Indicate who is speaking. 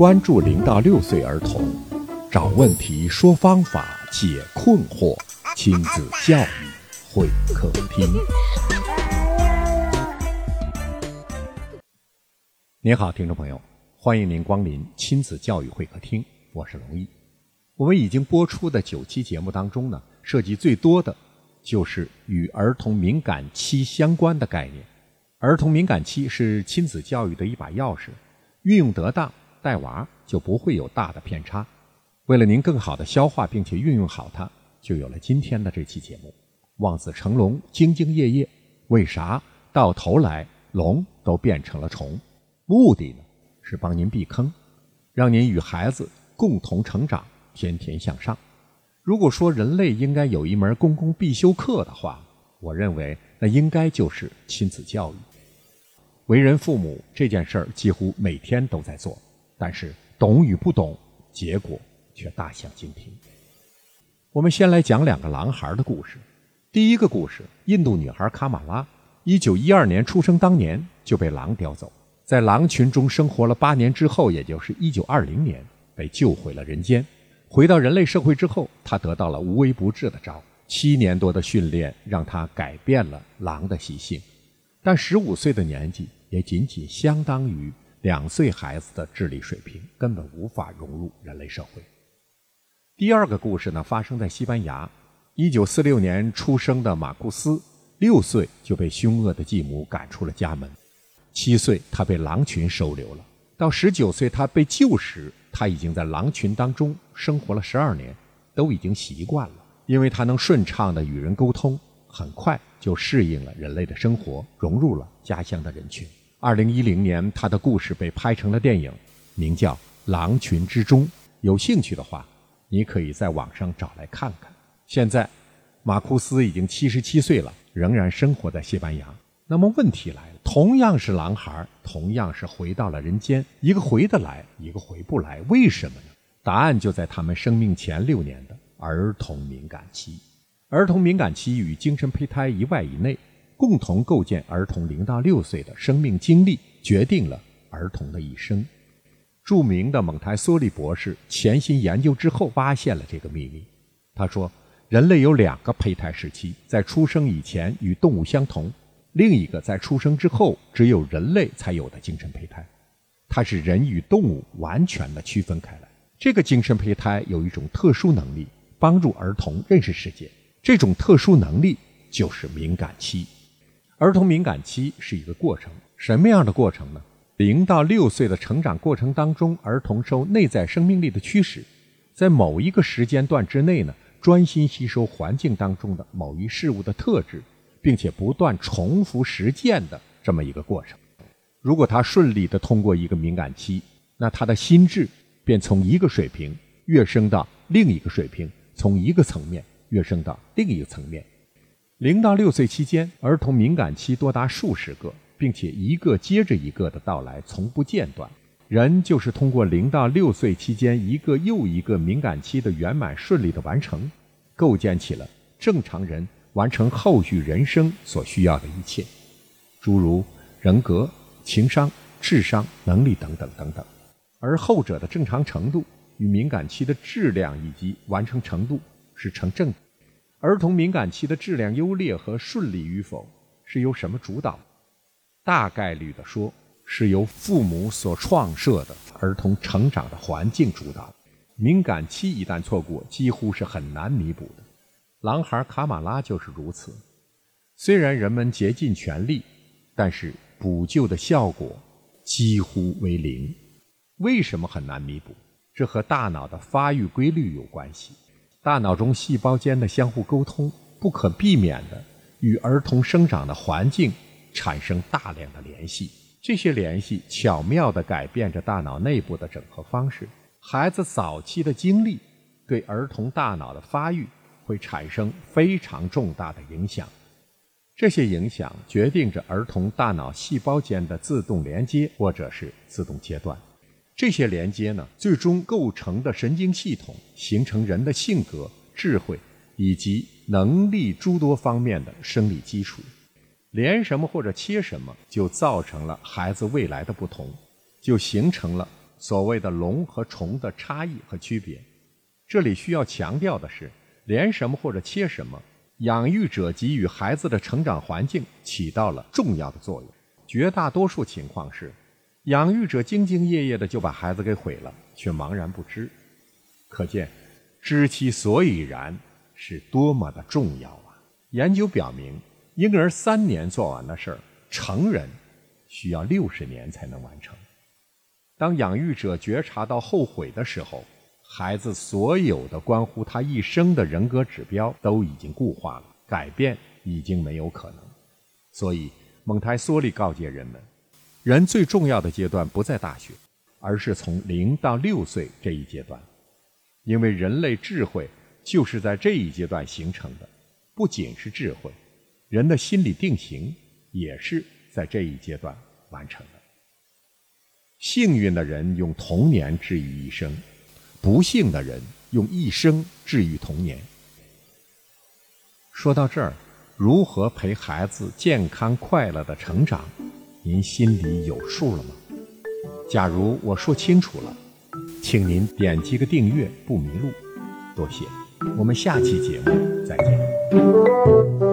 Speaker 1: 关注零到六岁儿童，找问题，说方法，解困惑，亲子教育会客厅。您好，听众朋友，欢迎您光临亲子教育会客厅，我是龙毅。我们已经播出的九期节目当中呢，涉及最多的就是与儿童敏感期相关的概念。儿童敏感期是亲子教育的一把钥匙，运用得当，带娃就不会有大的偏差。为了您更好的消化并且运用好它，就有了今天的这期节目。望子成龙，兢兢业业，为啥到头来龙都变成了虫？目的呢是帮您避坑，让您与孩子共同成长，天天向上。如果说人类应该有一门公共必修课的话，我认为那应该就是亲子教育。为人父母这件事儿几乎每天都在做，但是懂与不懂，结果却大相径庭。我们先来讲两个狼孩的故事。第一个故事，印度女孩卡马拉，一九一二年出生当年就被狼叼走，在狼群中生活了八年之后，也就是一九二零年被救回了人间。回到人类社会之后，她得到了无微不至的招，七年多的训练让她改变了狼的习性，但十五岁的年纪。也仅仅相当于两岁孩子的智力水平，根本无法融入人类社会。第二个故事呢，发生在西班牙。一九四六年出生的马库斯，六岁就被凶恶的继母赶出了家门。七岁，他被狼群收留了。到十九岁他被救时，他已经在狼群当中生活了十二年，都已经习惯了，因为他能顺畅地与人沟通，很快就适应了人类的生活，融入了家乡的人群。二零一零年，他的故事被拍成了电影，名叫《狼群之中》。有兴趣的话，你可以在网上找来看看。现在，马库斯已经七十七岁了，仍然生活在西班牙。那么问题来了，同样是狼孩，同样是回到了人间，一个回得来，一个回不来，为什么呢？答案就在他们生命前六年的儿童敏感期。儿童敏感期与精神胚胎一外以内。共同构建儿童零到六岁的生命经历，决定了儿童的一生。著名的蒙台梭利博士潜心研究之后，发现了这个秘密。他说，人类有两个胚胎时期，在出生以前与动物相同；另一个在出生之后，只有人类才有的精神胚胎。它是人与动物完全的区分开来。这个精神胚胎有一种特殊能力，帮助儿童认识世界。这种特殊能力就是敏感期。儿童敏感期是一个过程，什么样的过程呢？零到六岁的成长过程当中，儿童受内在生命力的驱使，在某一个时间段之内呢，专心吸收环境当中的某一事物的特质，并且不断重复实践的这么一个过程。如果他顺利的通过一个敏感期，那他的心智便从一个水平跃升到另一个水平，从一个层面跃升到另一个层面。零到六岁期间，儿童敏感期多达数十个，并且一个接着一个的到来，从不间断。人就是通过零到六岁期间一个又一个敏感期的圆满顺利的完成，构建起了正常人完成后续人生所需要的一切，诸如人格、情商、智商、能力等等等等。而后者的正常程度与敏感期的质量以及完成程度是成正比。儿童敏感期的质量优劣和顺利与否是由什么主导？大概率的说，是由父母所创设的儿童成长的环境主导。敏感期一旦错过，几乎是很难弥补的。狼孩卡马拉就是如此。虽然人们竭尽全力，但是补救的效果几乎为零。为什么很难弥补？这和大脑的发育规律有关系。大脑中细胞间的相互沟通，不可避免地与儿童生长的环境产生大量的联系。这些联系巧妙地改变着大脑内部的整合方式。孩子早期的经历对儿童大脑的发育会产生非常重大的影响。这些影响决定着儿童大脑细胞间的自动连接或者是自动切断。这些连接呢，最终构成的神经系统，形成人的性格、智慧以及能力诸多方面的生理基础。连什么或者切什么，就造成了孩子未来的不同，就形成了所谓的龙和虫的差异和区别。这里需要强调的是，连什么或者切什么，养育者给予孩子的成长环境起到了重要的作用。绝大多数情况是，养育者兢兢业业的就把孩子给毁了，却茫然不知。可见，知其所以然是多么的重要啊！研究表明，婴儿三年做完的事儿，成人需要六十年才能完成。当养育者觉察到后悔的时候，孩子所有的关乎他一生的人格指标都已经固化了，改变已经没有可能。所以，蒙台梭利告诫人们，人最重要的阶段不在大学，而是从零到六岁这一阶段。因为人类智慧就是在这一阶段形成的，不仅是智慧，人的心理定型也是在这一阶段完成的。幸运的人用童年治愈一生，不幸的人用一生治愈童年。说到这儿，如何陪孩子健康快乐的成长，您心里有数了吗？假如我说清楚了。请您点击个订阅，不迷路，多谢。我们下期节目再见。